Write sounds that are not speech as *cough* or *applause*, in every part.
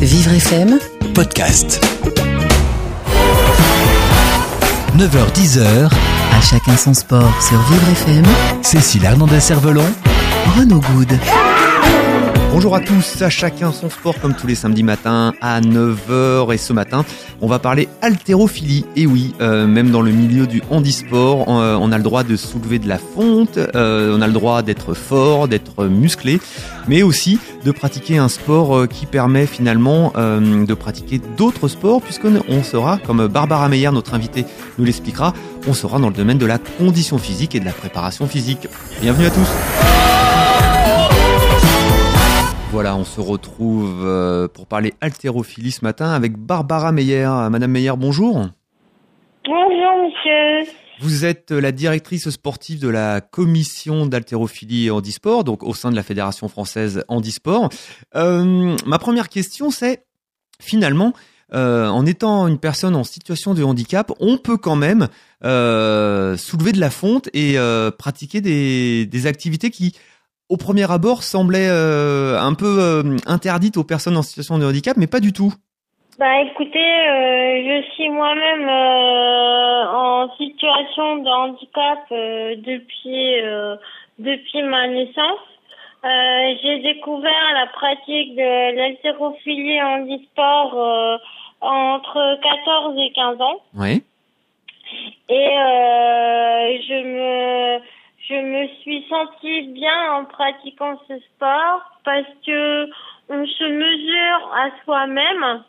Vivre FM, podcast. 9h-10h, à chacun son sport sur Vivre FM, Cécile Hernandez-Cervelon, Renaud Good. Bonjour à tous, à chacun son sport comme tous les samedis matins à 9h et ce matin on va parler haltérophilie. Et oui euh, même dans le milieu du handisport euh, on a le droit de soulever de la fonte, euh, on a le droit d'être fort, d'être musclé mais aussi de pratiquer un sport qui permet finalement de pratiquer d'autres sports puisqu'on sera comme Barbara Meyer notre invitée nous l'expliquera on sera dans le domaine de la condition physique et de la préparation physique. Bienvenue à tous voilà, on se retrouve euh, pour parler haltérophilie ce matin avec Barbara Meyer. Madame Meyer, bonjour. Bonjour, monsieur. Vous êtes la directrice sportive de la commission d'haltérophilie et handisport, donc au sein de la Fédération française handisport. Euh, ma première question, c'est finalement, euh, en étant une personne en situation de handicap, on peut quand même soulever de la fonte et pratiquer des, des activités qui au premier abord, semblait euh, un peu euh, interdite aux personnes en situation de handicap, mais pas du tout. Bah écoutez, euh, je suis moi-même en situation de handicap depuis depuis ma naissance. J'ai découvert la pratique de l'haltérophilie handisport entre 14 et 15 ans. Oui. Et je me je me suis sentie bien en pratiquant ce sport parce que on se mesure à soi-même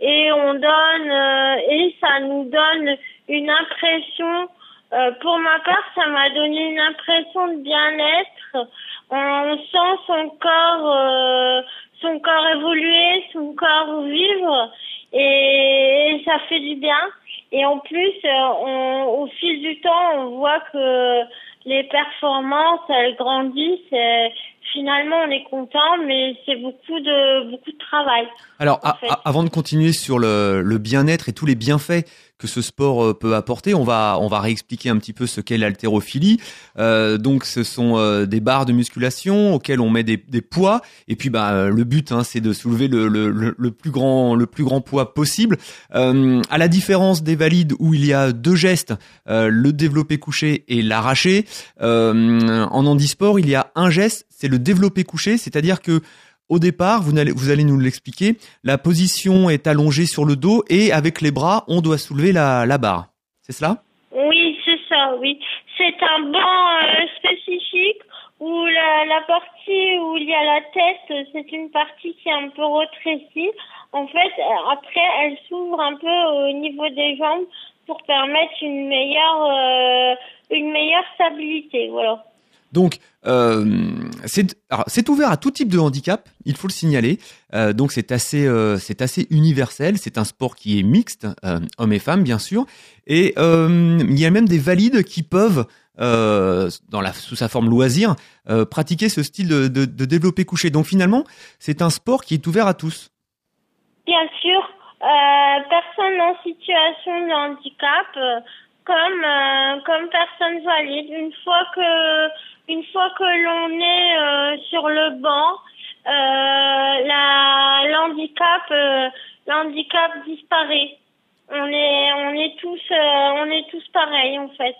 et on donne euh, et ça nous donne une impression euh, pour ma part ça m'a donné une impression de bien-être. On sent son corps euh, son corps évoluer son corps vivre et, ça fait du bien. Et en plus on, au fil du temps on voit que les performances, elles grandissent. finalement, on est content, mais c'est beaucoup de beaucoup de travail. Alors, avant de continuer sur le, le bien-être et tous les bienfaits que ce sport euh, peut apporter. On va on va réexpliquer un petit peu ce qu'est l'haltérophilie. Euh, donc ce sont euh, des barres de musculation auxquelles on met des, des poids et puis bah le but hein, c'est de soulever le, le, le, plus grand le plus grand poids possible. Euh, à la différence des valides où il y a deux gestes, le développé couché et l'arraché. en handisport il y a un geste, c'est le développé couché, c'est-à-dire que au départ, vous allez, nous l'expliquer, la position est allongée sur le dos et avec les bras, on doit soulever la, barre. C'est cela? Oui, c'est ça, oui. C'est un banc euh, spécifique où la, partie où il y a la tête, c'est une partie qui est un peu retrécie. En fait, après, elle s'ouvre un peu au niveau des jambes pour permettre une meilleure, euh, une meilleure stabilité. Voilà. Donc, euh, c'est ouvert à tout type de handicap, il faut le signaler. Euh, donc, c'est assez, euh, c'est assez universel. C'est un sport qui est mixte, euh, hommes et femmes, bien sûr. Et euh, il y a même des valides qui peuvent, dans la, sous sa forme loisir, pratiquer ce style de, de, de couché. Donc, finalement, c'est un sport qui est ouvert à tous. Bien sûr, personne en situation de handicap comme euh, comme personne valide. Une fois que une fois que l'on est euh, sur le banc, euh, l'handicap l'handicap disparaît. On est on est tous on est tous pareils en fait.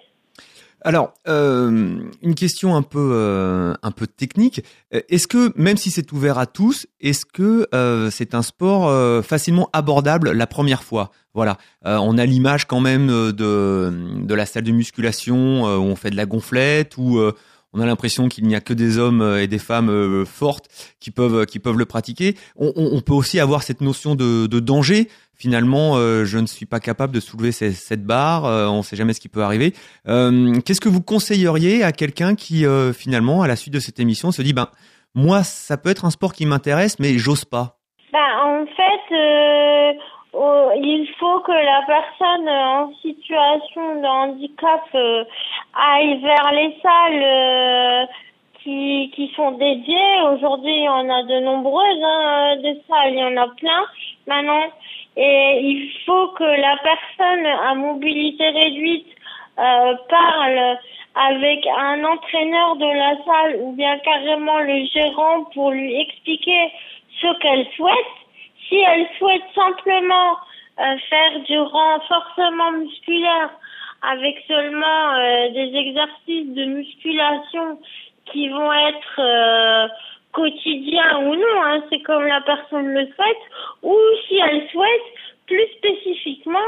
Alors, euh, une question un peu euh, un peu technique. Est-ce que même si c'est ouvert à tous, est-ce que euh, c'est un sport facilement abordable la première fois? Voilà, on a l'image quand même de de la salle de musculation où on fait de la gonflette où on a l'impression qu'il n'y a que des hommes et des femmes fortes qui peuvent qui peuvent le pratiquer. On, on, peut aussi avoir cette notion de, de danger finalement, euh, je ne suis pas capable de soulever cette barre, euh, on ne sait jamais ce qui peut arriver. Euh, qu'est-ce que vous conseilleriez à quelqu'un qui, finalement, à la suite de cette émission, se dit, ben, moi, ça peut être un sport qui m'intéresse, mais j'ose pas? Ben, En fait, oh, il faut que la personne en situation de handicap aille vers les salles qui, qui sont dédiées. Aujourd'hui, il y en a de nombreuses, hein, des salles, il y en a plein. Maintenant, et il faut que la personne à mobilité réduite euh, parle avec un entraîneur de la salle ou bien carrément le gérant pour lui expliquer ce qu'elle souhaite. Si elle souhaite simplement euh, faire du renforcement musculaire avec seulement euh, des exercices de musculation qui vont être euh, quotidiens ou non, hein, c'est comme la personne le souhaite, ou si elle souhaite plus spécifiquement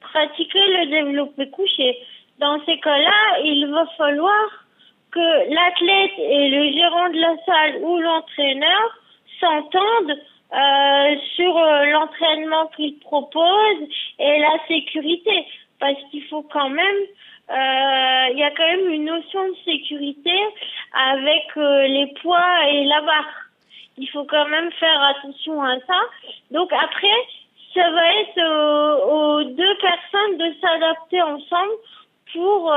pratiquer le développé couché. Dans ces cas-là, il va falloir que l'athlète et le gérant de la salle ou l'entraîneur s'entendent euh, sur euh, l'entraînement qu'il propose et la sécurité. Parce qu'il faut quand même, euh, il y a quand même une notion de sécurité avec les poids et la barre. Il faut quand même faire attention à ça. Donc après, ça va être aux deux personnes de s'adapter ensemble pour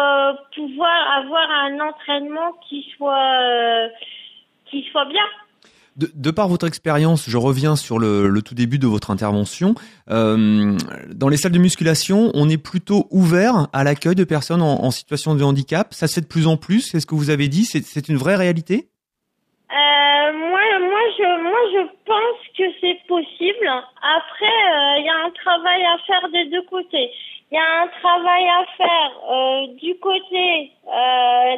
pouvoir avoir un entraînement qui soit qui soit bien. De, par votre expérience, je reviens sur le, tout début de votre intervention. Euh, dans les salles de musculation, on est plutôt ouvert à l'accueil de personnes en, situation de handicap. Ça se fait de plus en plus. C'est ce que vous avez dit. C'est une vraie réalité? Euh, moi, moi, je, moi, je pense que c'est possible. Après, euh, il y a un travail à faire des deux côtés. Il y a un travail à faire du côté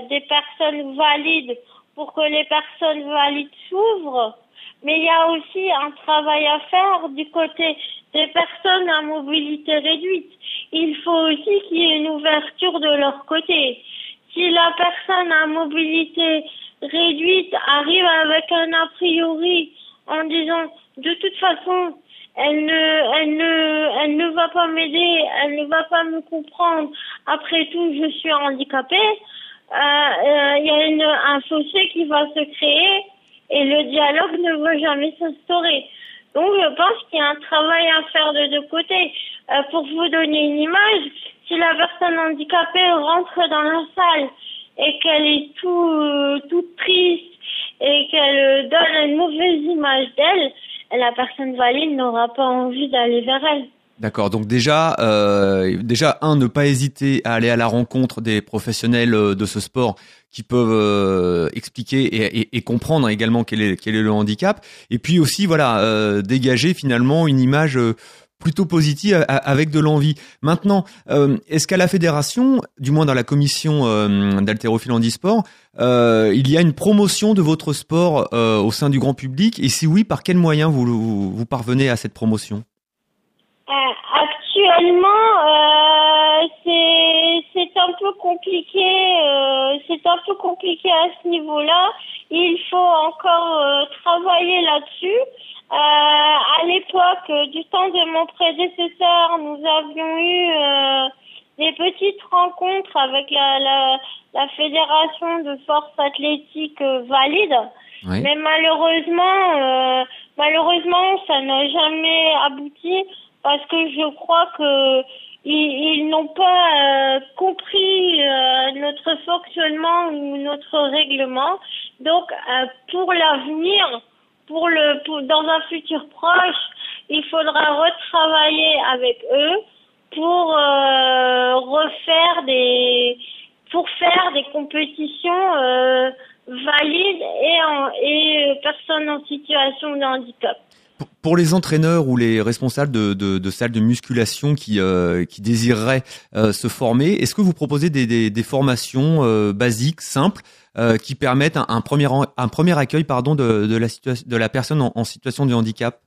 des personnes valides pour que les personnes valides s'ouvrent, mais il y a aussi un travail à faire du côté des personnes à mobilité réduite. Il faut aussi qu'il y ait une ouverture de leur côté. Si la personne à mobilité réduite arrive avec un a priori en disant de toute façon elle ne, elle ne, elle ne va pas m'aider, elle ne va pas me comprendre. Après tout, je suis handicapée. Euh, euh, il y a une, un fossé qui va se créer et le dialogue ne va jamais s'instaurer. Donc je pense qu'il y a un travail à faire de deux côtés. Euh, pour vous donner une image, si la personne handicapée rentre dans la salle et qu'elle est tout, toute triste et qu'elle donne une mauvaise image d'elle, la personne valide n'aura pas envie d'aller vers elle. D'accord. Donc déjà, euh, déjà un, ne pas hésiter à aller à la rencontre des professionnels euh, de ce sport qui peuvent euh, expliquer et, comprendre également quel est, quel est le handicap. Et puis aussi, voilà, dégager finalement une image plutôt positive avec de l'envie. Maintenant, est-ce qu'à la fédération, du moins dans la commission d'haltérophilie handisport, il y a une promotion de votre sport au sein du grand public? Et si oui, par quels moyens vous, vous parvenez à cette promotion? Actuellement, euh, c'est c'est un peu compliqué. Euh, c'est un peu compliqué à ce niveau-là. Il faut encore travailler là-dessus. à l'époque, du temps de mon prédécesseur, nous avions eu des petites rencontres avec la, la, la fédération de force athlétique valide. Mais malheureusement, malheureusement, ça n'a jamais abouti parce que je crois que ils, n'ont pas euh, compris euh, notre fonctionnement ou notre règlement. Donc, euh, pour l'avenir, pour le, pour, dans un futur proche, il faudra retravailler avec eux pour refaire des, pour faire des compétitions valides et, en, et personnes en situation de handicap. Pour les entraîneurs ou les responsables de, salles de musculation qui, euh, qui désireraient euh, se former, est-ce que vous proposez des, formations euh, basiques, simples, qui permettent un, un, premier, un premier accueil pardon, de, de, la, de la personne en, en, situation de handicap?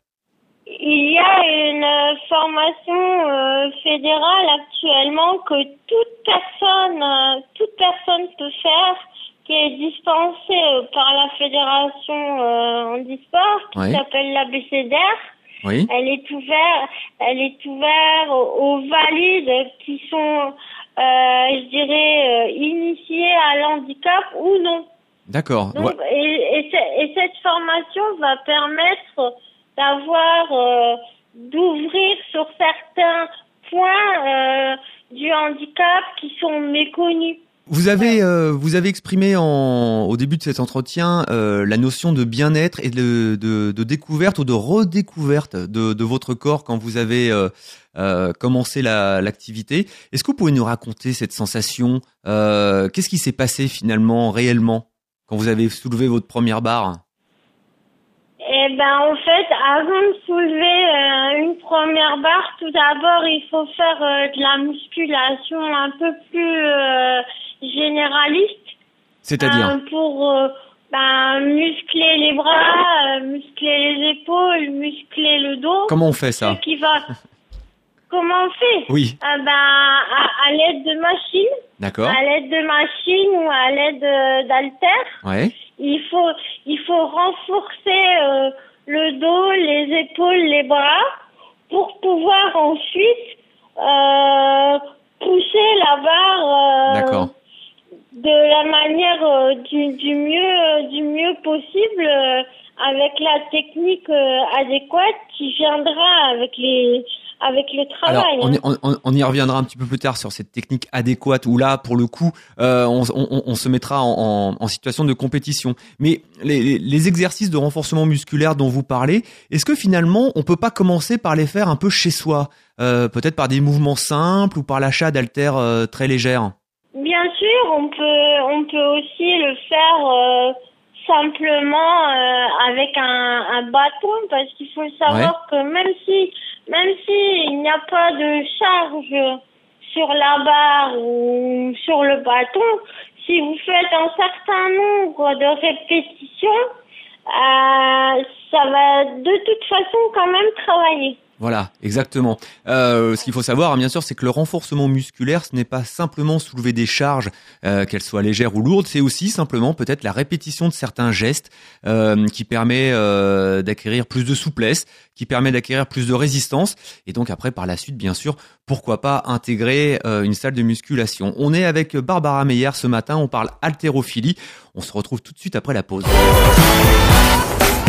Il y a une formation fédérale actuellement que toute personne, toute personne peut faire qui est dispensée euh, par la fédération euh, handisport qui s'appelle la BCDR. Oui. Elle est ouverte, elle est ouverte aux, valides qui sont, euh, je dirais, euh, initiés à l'handicap ou non. D'accord. Et, et, cette formation va permettre d'avoir, d'ouvrir sur certains points du handicap qui sont méconnus. Vous avez euh, vous avez exprimé en, au début de cet entretien euh, la notion de bien-être et de, de, de, découverte ou de redécouverte de, de votre corps quand vous avez euh, euh commencé l'activité. Est-ce que vous pouvez nous raconter cette sensation Qu'est-ce qui s'est passé finalement réellement quand vous avez soulevé votre première barre? Eh ben en fait, avant de soulever première barre, tout d'abord, il faut faire euh, de la musculation un peu plus euh, généraliste. C'est-à-dire Euh, pour euh, ben, muscler les bras, euh, muscler les épaules, muscler le dos. Comment on fait ça qui va. *laughs* Comment on fait? Oui, Ah ben, à, à l'aide de machines, d'accord. à l'aide de machines ou à l'aide d'haltères. Ouais. Il faut, il faut renforcer le dos, les épaules, les bras pour pouvoir ensuite pousser la barre D'accord. De la manière euh, du, du mieux du mieux possible euh, avec la technique euh, adéquate qui viendra avec les avec le Alors, travail. on, y- hein. on- on y reviendra un petit peu plus tard sur cette technique adéquate où là, pour le coup, euh, on, se mettra en, en- en situation de compétition. Mais les, les- les exercices de renforcement musculaire dont vous parlez, est-ce que finalement, on peut pas commencer par les faire un peu chez soi Euh, Peut-être par des mouvements simples ou par l'achat d'haltères euh, très légères? Bien sûr, on peut on peut aussi le faire euh, simplement euh, avec un, un bâton parce qu'il faut savoir que même si même si il n'y a pas de charge sur la barre ou sur le bâton, si vous faites un certain nombre de répétitions, euh, ça va de toute façon quand même travailler. Voilà, exactement. Euh, ce qu'il faut savoir, hein, bien sûr, c'est que le renforcement musculaire, ce n'est pas simplement soulever des charges, euh, qu'elles soient légères ou lourdes, c'est aussi simplement peut-être la répétition de certains gestes euh, qui permet euh, d'acquérir plus de souplesse, qui permet d'acquérir plus de résistance, et donc après, par la suite, bien sûr, pourquoi pas intégrer euh, une salle de musculation. On est avec Barbara Meyer ce matin, on parle haltérophilie. On se retrouve tout de suite après la pause.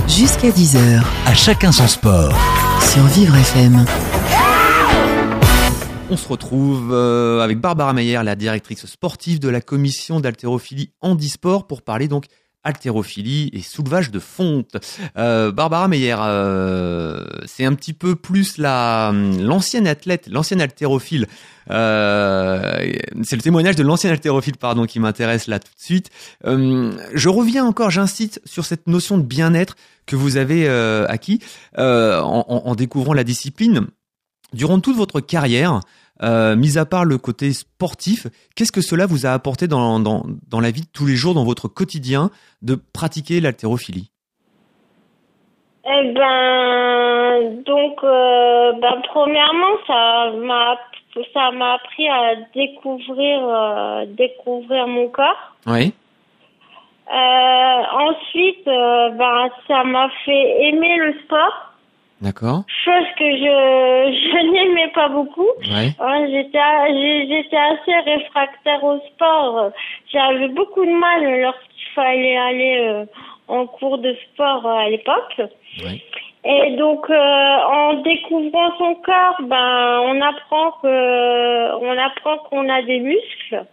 Jusqu'à 10h À chacun son sport. Vivre FM. On se retrouve euh, avec Barbara Meyer, la directrice sportive de la commission d'haltérophilie handisport, pour parler donc haltérophilie et soulevage de fonte. Euh, Barbara Meyer, euh, c'est un petit peu plus la l'ancienne athlète, l'ancienne haltérophile. Euh, c'est le témoignage de l'ancienne haltérophile, pardon, qui m'intéresse là tout de suite. Euh, je reviens encore, j'incite sur cette notion de bien-être que vous avez euh, acquis en- en découvrant la discipline. Durant toute votre carrière, euh, mis à part le côté sportif, qu'est-ce que cela vous a apporté dans, dans, dans la vie de tous les jours, dans votre quotidien, de pratiquer l'haltérophilie? Eh ben, donc, euh, ben, premièrement, ça m'a, ça m'a appris à découvrir, euh, découvrir mon corps. Oui. Euh, ensuite, ben, ça m'a fait aimer le sport, D'accord. chose que je, je n'aimais pas beaucoup. Ouais. Ouais, j'étais, assez réfractaire au sport. J'avais beaucoup de mal lorsqu'il fallait aller euh, en cours de sport à l'époque. Ouais. Et donc, euh, en découvrant son corps, ben, on apprend que, on apprend qu'on a des muscles.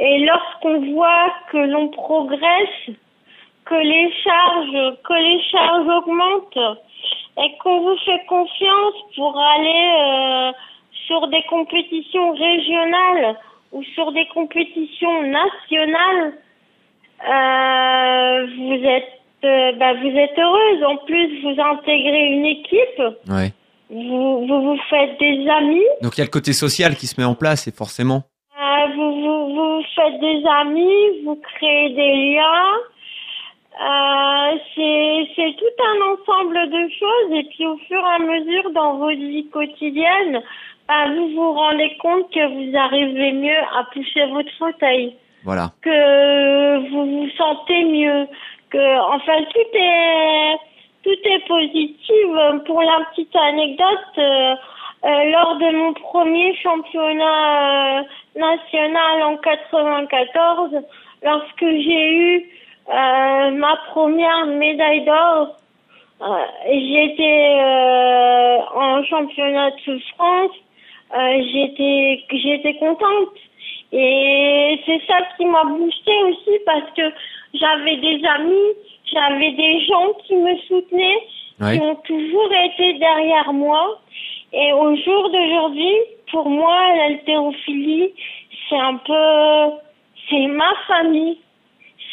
Et lorsqu'on voit que l'on progresse, que les charges, que les charges augmentent, et qu'on vous fait confiance pour aller euh, sur des compétitions régionales ou sur des compétitions nationales, euh, vous êtes, euh, bah, vous êtes heureuse. En plus, vous intégrez une équipe, Ouais. vous, vous vous faites des amis. Donc il y a le côté social qui se met en place et forcément. Vous, vous, vous faites des amis, vous créez des liens. Euh, c'est, tout un ensemble de choses et puis au fur et à mesure dans votre vie quotidienne, bah, vous vous rendez compte que vous arrivez mieux à pousser votre fauteuil, Voilà. que vous vous sentez mieux, que enfin tout est tout est positif. Pour la petite anecdote, euh, euh, lors de mon premier championnat euh, national en 94, lorsque j'ai eu euh, ma première médaille d'or, euh, j'étais euh, en championnat de France, euh, j'étais j'étais contente et c'est ça qui m'a boosté aussi parce que j'avais des amis, j'avais des gens qui me soutenaient, Ouais. qui ont toujours été derrière moi. Et au jour d'aujourd'hui, pour moi, l'haltérophilie, c'est un peu, c'est ma famille.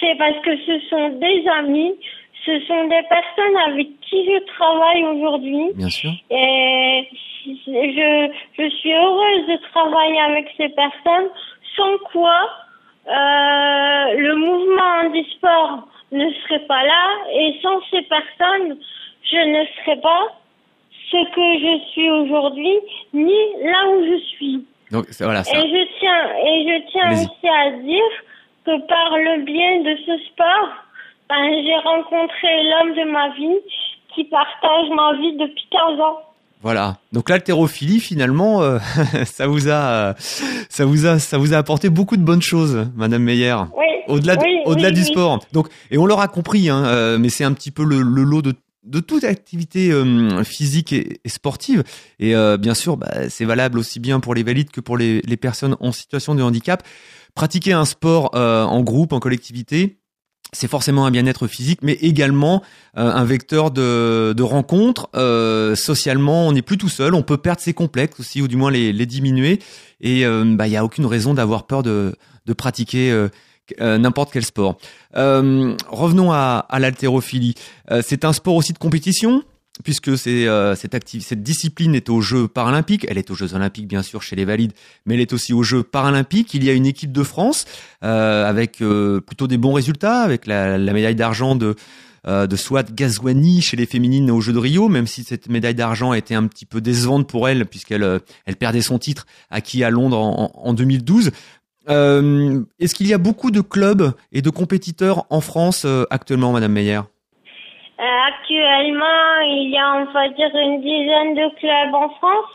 C'est parce que ce sont des amis, ce sont des personnes avec qui je travaille aujourd'hui. Bien sûr. Et je, je suis heureuse de travailler avec ces personnes, sans quoi euh, le mouvement handisport ne serait pas là et sans ces personnes, je ne serais pas ce que je suis aujourd'hui, ni là où je suis. Donc voilà, ça. Et je tiens, et je tiens aussi à dire que par le biais de ce sport, ben, j'ai rencontré l'homme de ma vie qui partage ma vie depuis 15 ans. Voilà. Donc l'haltérophilie, finalement, euh, *laughs* ça vous a, euh, ça vous a, ça vous a apporté beaucoup de bonnes choses, Madame Meyer. Oui. Au-delà, de- oui, au-delà oui, du sport. Donc, et on l'aura compris, hein, euh, mais c'est un petit peu le, le lot de de toute activité euh, physique et, et sportive. Et euh, bien sûr, bah, c'est valable aussi bien pour les valides que pour les, les personnes en situation de handicap. Pratiquer un sport euh, en groupe, en collectivité, c'est forcément un bien-être physique, mais également euh, un vecteur de, de rencontre. Euh, socialement, on n'est plus tout seul, on peut perdre ses complexes aussi, ou du moins les, diminuer. Et bah, il n'y a aucune raison d'avoir peur de, pratiquer n'importe quel sport. Revenons à, à l'haltérophilie. C'est un sport aussi de compétition puisque euh, cette, discipline est aux Jeux paralympiques. Elle est aux Jeux olympiques bien sûr chez les valides, mais elle est aussi aux Jeux paralympiques. Il y a une équipe de France euh, avec euh, plutôt des bons résultats, avec la, médaille d'argent de euh, Swat Gazwani chez les féminines aux Jeux de Rio, même si cette médaille d'argent a été un petit peu décevante pour elle, puisqu'elle elle perdait son titre acquis à Londres en, en 2012. Euh, Est-ce qu'il y a beaucoup de clubs et de compétiteurs en France actuellement, Madame Meyer? Actuellement, il y a, on va dire, une dizaine de clubs en France.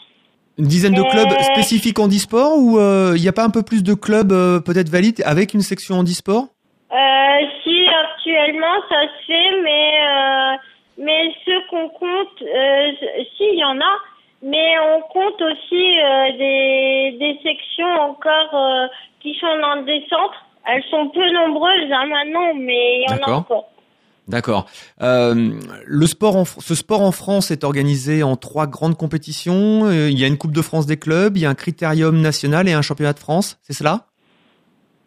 Une dizaine de clubs Euh. spécifiques handisport ou euh, il n'y a pas un peu plus de clubs euh, peut-être valides avec une section handisport Euh, si actuellement ça se fait, mais euh, mais ceux qu'on compte, euh, si il y en a, mais on compte aussi euh, des des sections encore euh, qui sont dans des centres. Elles sont peu nombreuses hein, maintenant, mais il y en a encore. D'accord. Euh, le sport, en, ce sport en France est organisé en trois grandes compétitions. Euh, il y a une Coupe de France des clubs, il y a un critérium national et un championnat de France. C'est cela?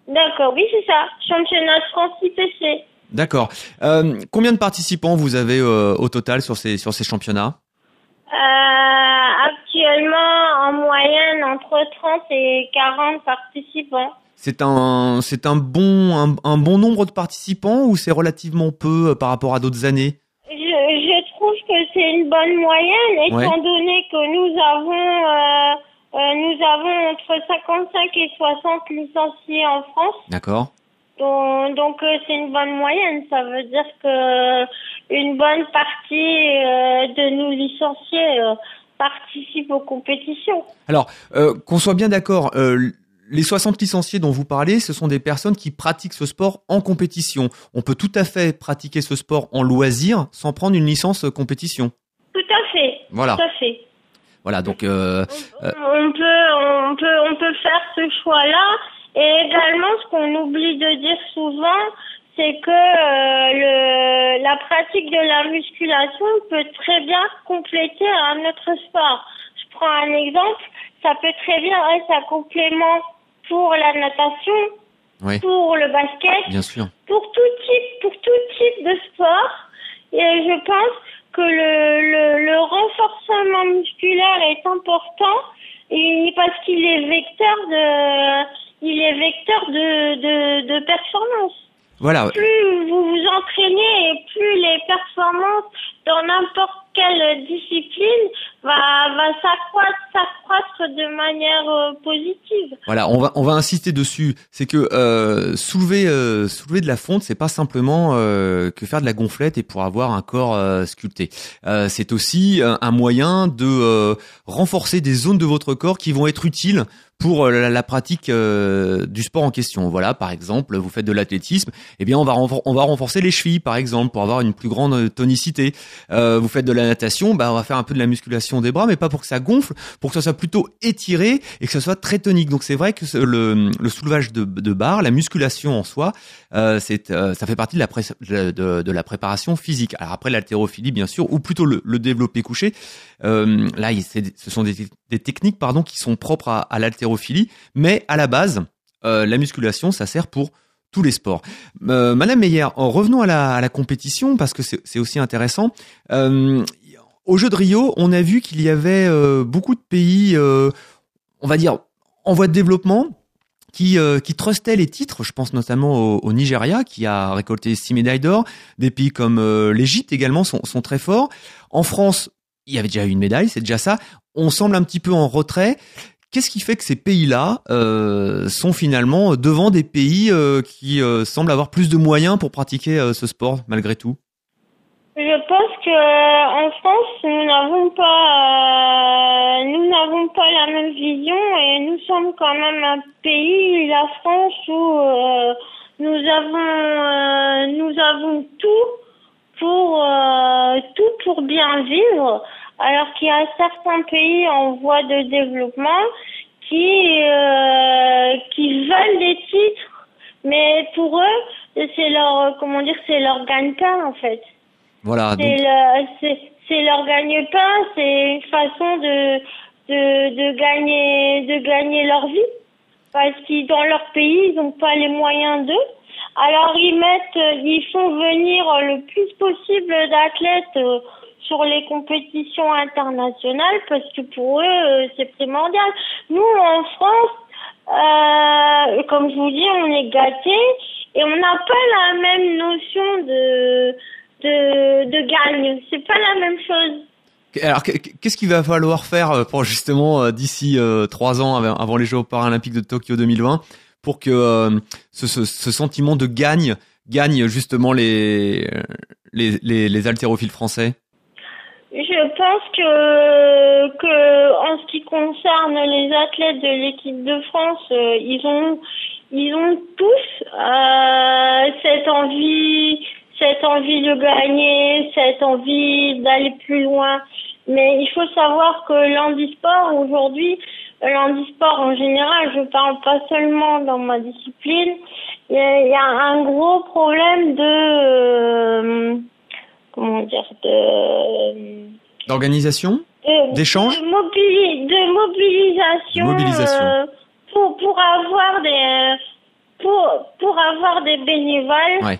D'accord, oui c'est ça. Championnat de France IPC. D'accord. Euh, combien de participants vous avez euh, au total sur ces sur ces championnats? Actuellement, en moyenne, entre 30 et 40 participants. C'est un c'est un bon un, un bon nombre de participants ou c'est relativement peu euh, par rapport à d'autres années? Je, je trouve que c'est une bonne moyenne, étant donné que nous avons, euh, euh, nous avons entre 55 et 60 licenciés en France. D'accord. Donc, donc euh, c'est une bonne moyenne. Ça veut dire que une bonne partie de nos licenciés participent aux compétitions. Alors, euh, qu'on soit bien d'accord, euh, les 60 licenciés dont vous parlez, ce sont des personnes qui pratiquent ce sport en compétition. On peut tout à fait pratiquer ce sport en loisir sans prendre une licence compétition. Tout à fait. Voilà. Tout à fait. Voilà, donc euh, Euh. On peut, on peut, on peut faire ce choix-là. Et également, ce qu'on oublie de dire souvent, c'est que euh, le, la pratique de la musculation peut très bien compléter un autre sport. Je prends un exemple, ça peut très bien être un complément pour la natation, Oui. pour le basket, bien sûr. pour tout type, pour tout type de sport. Et je pense que le, le, le renforcement musculaire est important et parce qu'il est vecteur de, il est vecteur de, de, de performance. Voilà. Plus vous vous entraînez et plus les performances dans n'importe Voilà, on va on va insister dessus. C'est que euh, soulever euh, soulever de la fonte, c'est pas simplement euh, que faire de la gonflette et pour avoir un corps sculpté. C'est aussi un, moyen de renforcer des zones de votre corps qui vont être utiles pour euh, la, la pratique euh, du sport en question. Voilà, par exemple, vous faites de l'athlétisme, eh bien on va on va renforcer les chevilles par exemple pour avoir une plus grande euh, tonicité. Euh, vous faites de la natation, bah on va faire un peu de la musculation des bras, mais pas pour que ça gonfle, pour que ça soit plutôt étiré et que ça soit très tonique. Donc c'est vrai que le, le soulevage de, de barre, la musculation en soi, euh, c'est euh, ça fait partie de la, pré- de, de- la préparation physique. Alors après l'haltérophilie bien sûr, ou plutôt le, le développé couché, là ce sont des, des techniques pardon qui sont propres à, à l'haltérophilie, mais à la base euh, la musculation ça sert pour tous les sports. Euh, Madame Meyer, en revenons à la, compétition parce que c'est aussi intéressant. Euh, Au jeu de Rio, on a vu qu'il y avait euh, beaucoup de pays, on va dire, en voie de développement, qui, qui trustaient les titres. Je pense notamment au, Nigeria, qui a récolté six médailles d'or. Des pays comme l'Égypte également sont, sont très forts. En France, il y avait déjà eu une médaille, c'est déjà ça. On semble un petit peu en retrait. Qu'est-ce qui fait que ces pays-là euh, sont finalement devant des pays euh, qui euh, semblent avoir plus de moyens pour pratiquer ce sport malgré tout? Je pense que en France, nous n'avons pas, nous n'avons pas la même vision et nous sommes quand même un pays, la France, où nous avons, nous avons tout pour tout pour bien vivre, alors qu'il y a certains pays en voie de développement qui euh, qui veulent des titres, mais pour eux, c'est leur comment dire, c'est leur gagne-pain en fait. Voilà. C'est donc- leur gagne-pain, c'est une façon de, de, de gagner, de gagner leur vie. Parce qu'ils, dans leur pays, ils n'ont pas les moyens d'eux. Alors, ils mettent, ils font venir le plus possible d'athlètes euh, sur les compétitions internationales parce que pour eux, euh, c'est primordial. Nous, en France, euh, comme je vous dis, on est gâtés et on n'a pas la même notion de, de, de gagne. C'est pas la même chose. Alors, qu- qu'est-ce qu'il va falloir faire euh, pour justement d'ici trois ans avant les Jeux paralympiques de Tokyo 2020 pour que ce, ce, sentiment de gagne gagne justement les les les, les haltérophiles français? Pense que, en ce qui concerne les athlètes de l'équipe de France, euh, ils ont ils ont tous euh, cette envie cette envie de gagner, cette envie d'aller plus loin. Mais il faut savoir que l'handisport aujourd'hui, l'handisport en général, je parle pas seulement dans ma discipline, il y a, il y a un gros problème de euh, comment dire de d'organisation D'échange de, mobili- de mobilisation, Mobilisation. euh, pour pour avoir des pour pour avoir des bénévoles Ouais.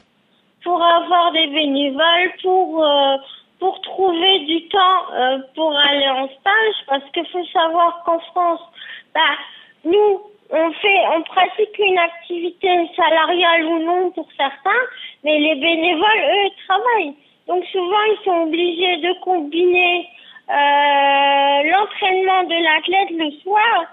pour avoir des bénévoles pour euh, pour trouver du temps euh, pour aller en stage parce qu'il faut savoir qu'en France bah nous on fait on pratique une activité salariale ou non pour certains mais les bénévoles eux travaillent donc souvent ils sont obligés de combiner euh, l'entraînement de l'athlète le soir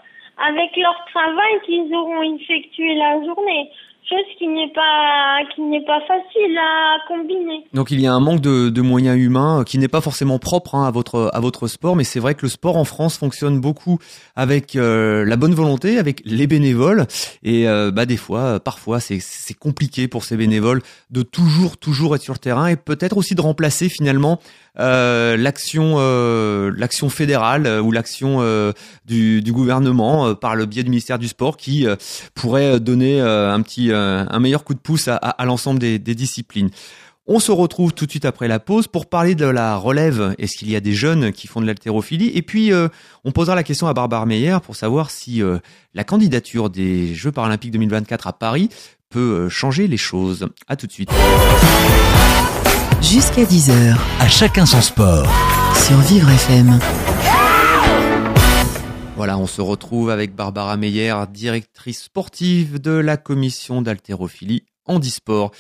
avec leur travail qu'ils auront effectué la journée. Chose qui n'est pas qui n'est pas facile à combiner. Donc il y a un manque de, de moyens humains euh, qui n'est pas forcément propre hein, à votre à votre sport, mais c'est vrai que le sport en France fonctionne beaucoup avec euh, la bonne volonté, avec les bénévoles, et euh, bah des fois, euh, parfois c'est c'est compliqué pour ces bénévoles de toujours toujours être sur le terrain et peut-être aussi de remplacer finalement l'action euh, l'action fédérale euh, ou l'action euh, du, du gouvernement euh, par le biais du ministère du sport qui euh, pourrait donner euh, un petit euh, un meilleur coup de pouce à, à, à l'ensemble des, des disciplines. On se retrouve tout de suite après la pause pour parler de la relève. Est-ce qu'il y a des jeunes qui font de l'haltérophilie? Et puis, euh, on posera la question à Barbara Meyer pour savoir si euh, la candidature des Jeux paralympiques 2024 à Paris peut euh, changer les choses. À tout de suite. Jusqu'à 10h À chacun son sport. sur Vivre FM. Voilà, on se retrouve avec Barbara Meyer, directrice sportive de la commission d'haltérophilie handisport.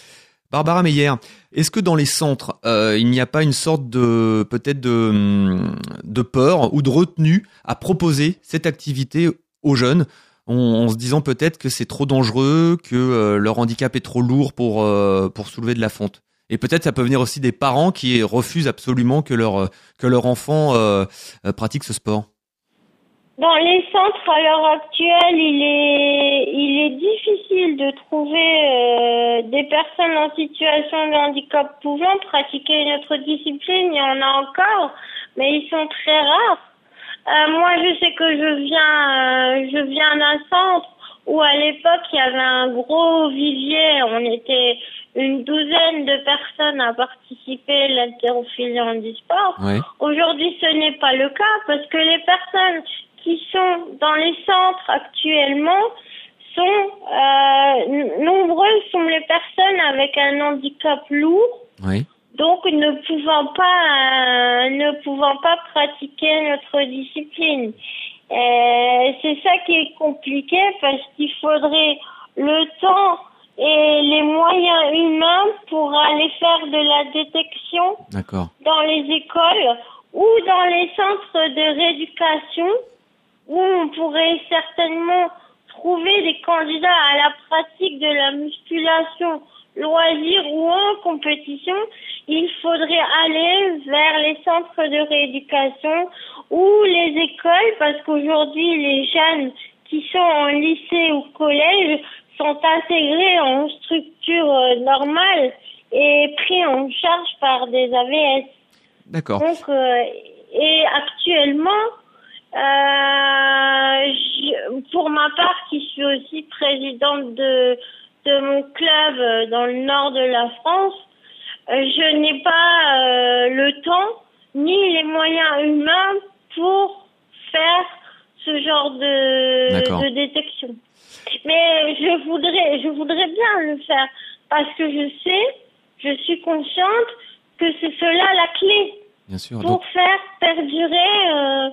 Barbara Meyer, est-ce que dans les centres, euh, il n'y a pas une sorte de peut-être de, hum, de peur ou de retenue à proposer cette activité aux jeunes en, en se disant peut-être que c'est trop dangereux, que euh, leur handicap est trop lourd pour, euh, pour soulever de la fonte? Et peut-être ça peut venir aussi des parents qui refusent absolument que leur, euh, que leur enfant euh, euh, pratique ce sport. Dans les centres à l'heure actuelle, il est il est difficile de trouver des personnes en situation de handicap pouvant pratiquer notre discipline. Il y en a encore, mais ils sont très rares. Moi, je sais que je viens je viens d'un centre où à l'époque il y avait un gros vivier. On était une douzaine de personnes à participer à l'haltérophilie handisport. Ouais. Aujourd'hui, ce n'est pas le cas parce que les personnes qui sont dans les centres actuellement sont euh, nombreuses sont les personnes avec un handicap lourd, Oui. donc ne pouvant pas ne pouvant pas pratiquer notre discipline. c'est ça qui est compliqué parce qu'il faudrait le temps et les moyens humains pour aller faire de la détection dans les écoles ou dans les centres de rééducation où on pourrait certainement trouver des candidats à la pratique de la musculation loisir ou en compétition, il faudrait aller vers les centres de rééducation ou les écoles parce qu'aujourd'hui les jeunes qui sont en lycée ou collège sont intégrés en structure euh, normale et pris en charge par des AVS. D'accord. Donc, euh, et actuellement, euh, pour ma part, qui suis aussi présidente de, de mon club dans le nord de la France, je n'ai pas le temps ni les moyens humains pour faire ce genre de, de détection. Mais je voudrais, je voudrais bien le faire parce que je sais, je suis consciente que c'est cela la clé bien sûr, pour faire perdurer euh,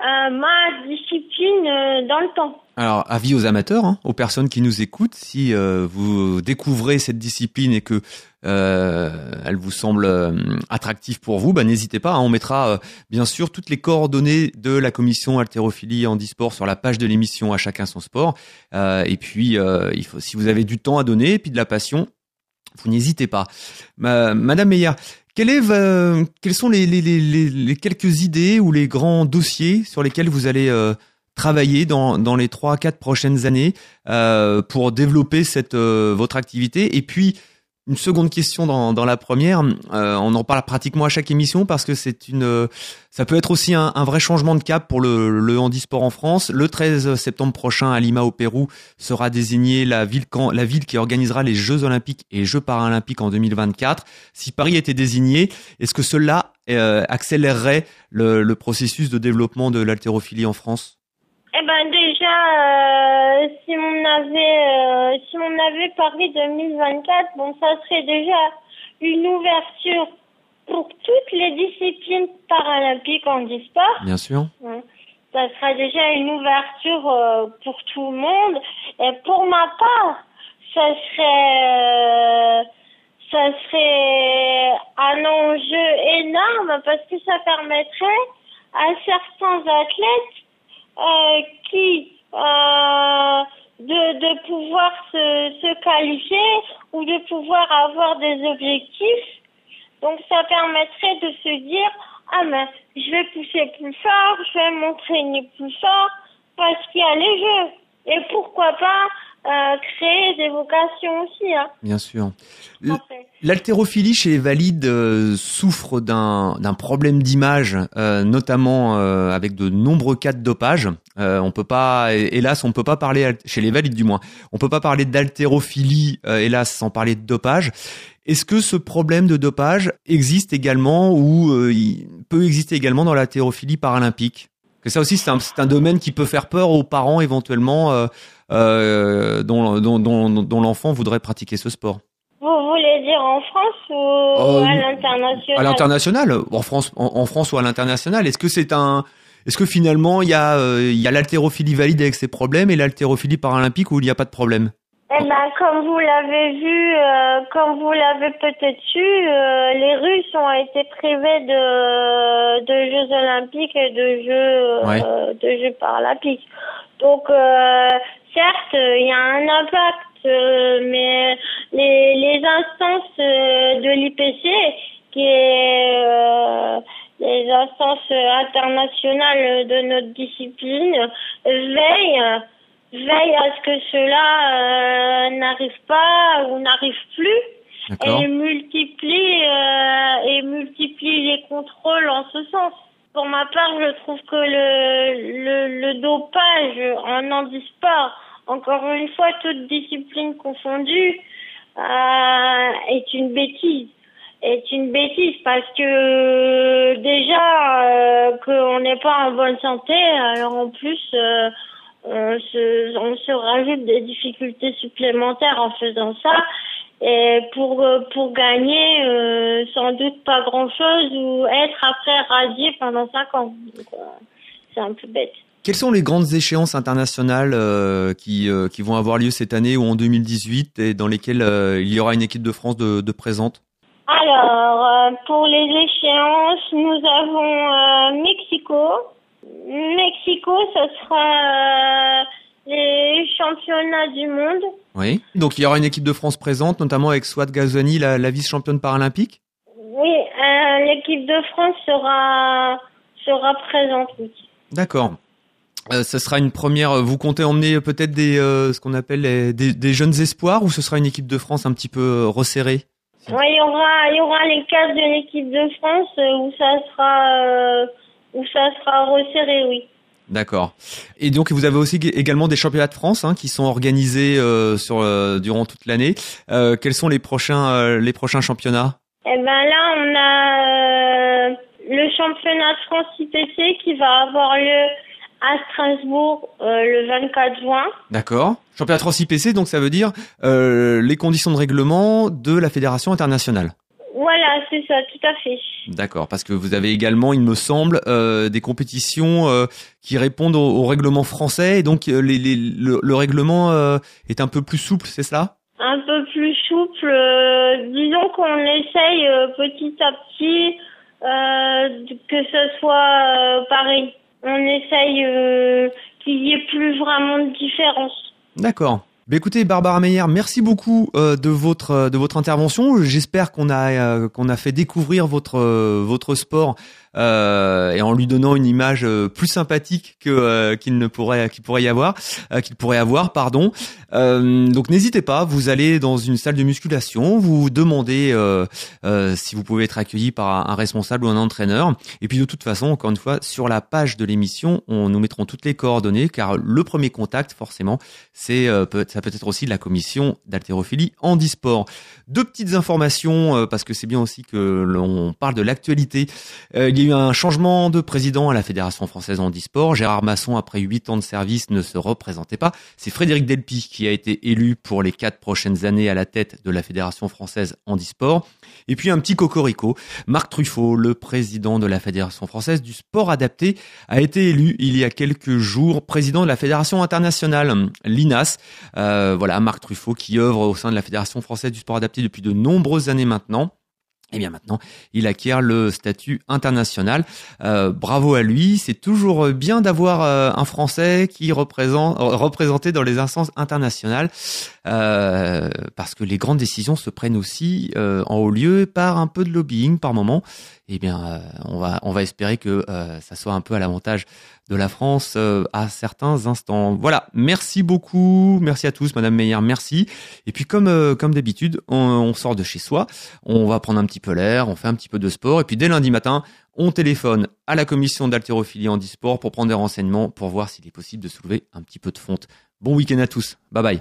euh, ma discipline euh, dans le temps. Alors, avis aux amateurs, hein, aux personnes qui nous écoutent, si vous découvrez cette discipline et que elle vous semble euh, attractive pour vous, bah, n'hésitez pas. Hein, on mettra euh, bien sûr toutes les coordonnées de la commission haltérophilie handisport sur la page de l'émission à chacun son sport. et puis, il faut, si vous avez du temps à donner et puis de la passion, vous n'hésitez pas. Madame Meyer, quelle est, quelles sont les, les, les, les, quelques idées ou les grands dossiers sur lesquels vous allez travailler dans, dans les trois quatre prochaines années pour développer cette votre activité? Et puis une seconde question dans, dans la première. Euh, on en parle pratiquement à chaque émission parce que c'est une, euh, ça peut être aussi un, un, vrai changement de cap pour le, le handisport en France. Le 13 septembre prochain à Lima au Pérou sera désignée la ville, la ville qui organisera les Jeux Olympiques et Jeux Paralympiques en 2024. Si Paris était désigné, est-ce que cela euh, accélérerait le, le processus de développement de l'haltérophilie en France? Eh ben déjà, euh, si on avait euh, si on avait Paris 2024, bon, ça serait déjà une ouverture pour toutes les disciplines paralympiques en e-sport. Bien sûr. Ça sera déjà une ouverture euh, pour tout le monde. Et pour ma part, ça serait ça serait un enjeu énorme parce que ça permettrait à certains athlètes euh, qui euh, de, de pouvoir se, se qualifier ou de pouvoir avoir des objectifs. Donc ça permettrait de se dire ah ben je vais pousser plus fort, je vais m'entraîner plus fort parce qu'il y a les jeux. Et pourquoi pas euh, créer des vocations aussi. Hein. Bien sûr. L'haltérophilie chez les valides euh, souffre d'un problème d'image, euh, notamment avec de nombreux cas de dopage. on peut pas, hélas, on peut pas parler chez les valides du moins. On peut pas parler d'haltérophilie, hélas, sans parler de dopage. Est-ce que ce problème de dopage existe également ou il peut exister également dans l'haltérophilie paralympique? Que ça aussi, c'est un, un, domaine qui peut faire peur aux parents éventuellement euh, dont, dont, dont, dont l'enfant voudrait pratiquer ce sport. Vous voulez dire en France ou euh, à l'international À l'international, en France, en, France ou à l'international. Est-ce que c'est un, est-ce que finalement il y a, euh, il y a l'haltérophilie valide avec ses problèmes et l'haltérophilie paralympique où il n'y a pas de problème? Eh ben, comme vous l'avez vu, euh, comme vous l'avez peut-être su, euh, les Russes ont été privés de, de Jeux olympiques et de Jeux, euh, de Jeux paralympiques. Donc, certes, il y a un impact, mais les, les instances de l'IPC, qui est les instances internationales de notre discipline, veillent veille à ce que cela euh, n'arrive pas ou n'arrive plus et multiplie euh, et multiplie les contrôles en ce sens. Pour ma part, je trouve que le, le, le dopage en handisport, encore une fois, toute discipline confondue, euh, est une bêtise. Est une bêtise parce que déjà euh, qu'on n'est pas en bonne santé, alors en plus euh, on se, on se rajoute des difficultés supplémentaires en faisant ça. Et pour pour gagner, sans doute pas grand chose ou être après radié pendant cinq ans. c'est un peu bête. Quelles sont les grandes échéances internationales qui, qui vont avoir lieu cette année ou en 2018 et dans lesquelles il y aura une équipe de France de, de présente? Alors, pour les échéances, nous avons Mexico, Mexico, ce sera euh, les championnats du monde. Oui. Donc il y aura une équipe de France présente, notamment avec Swat Gazoni, la, vice-championne paralympique. Oui, euh, l'équipe de France sera sera présente. Oui. D'accord. Euh, ce sera une première. Vous comptez emmener peut-être des ce qu'on appelle des, jeunes espoirs ou ce sera une équipe de France un petit peu resserrée? Oui, il y aura il y aura les cases de l'équipe de France où ça sera où ça sera resserré, oui. D'accord. Et donc vous avez aussi également des championnats de France hein, qui sont organisés euh, sur euh, durant toute l'année. Euh, quels sont les prochains les prochains championnats? Eh ben là on a le championnat de France IPC qui va avoir lieu à Strasbourg le 24 juin. D'accord. Championnat de France IPC donc ça veut dire les conditions de règlement de la fédération internationale. Voilà, c'est ça, tout à fait. D'accord, parce que vous avez également, il me semble, euh, des compétitions euh, qui répondent au, règlement français, et donc euh, les, le, règlement est un peu plus souple, c'est ça Un peu plus souple. disons qu'on essaye petit à petit que ce soit pareil. On essaye qu'il y ait plus vraiment de différence. D'accord. Bah, écoutez, Barbara Meyer, merci beaucoup euh, de votre euh, de votre intervention. J'espère qu'on a euh, qu'on a fait découvrir votre votre sport euh, et en lui donnant une image euh, plus sympathique que euh, qu'il ne pourrait qu'il pourrait y avoir qu'il pourrait avoir pardon donc n'hésitez pas vous allez dans une salle de musculation vous demandez si vous pouvez être accueilli par un responsable ou un entraîneur et puis de toute façon encore une fois sur la page de l'émission on nous mettrons toutes les coordonnées car le premier contact forcément c'est ça peut être aussi la commission d'haltérophilie handisport deux petites informations parce que c'est bien aussi que l'on parle de l'actualité il y a eu un changement de président à la Fédération française handisport. Gérard Masson, après huit ans de service, ne se représentait pas. C'est Frédéric Delpy qui a été élu pour les quatre prochaines années à la tête de la Fédération française handisport. Et puis un petit cocorico, Marc Truffaut, le président de la Fédération française du sport adapté, a été élu il y a quelques jours président de la Fédération internationale, l'INAS. Euh, voilà, Marc Truffaut qui œuvre au sein de la Fédération française du sport adapté depuis de nombreuses années maintenant. Et bien maintenant, il acquiert le statut international. Euh, bravo à lui. C'est toujours bien d'avoir euh, un Français qui représente représenté dans les instances internationales, euh, parce que les grandes décisions se prennent aussi en haut lieu par un peu de lobbying par moment eh bien, euh, on va on va espérer que euh, ça soit un peu à l'avantage de la France euh, à certains instants. Voilà, merci beaucoup, merci à tous, Madame Meyer, merci. Et puis comme comme d'habitude, on, on sort de chez soi, on va prendre un petit peu l'air, on fait un petit peu de sport, et puis dès lundi matin, on téléphone à la commission d'haltérophilie en disport pour prendre des renseignements, pour voir s'il est possible de soulever un petit peu de fonte. Bon week-end à tous. Bye bye.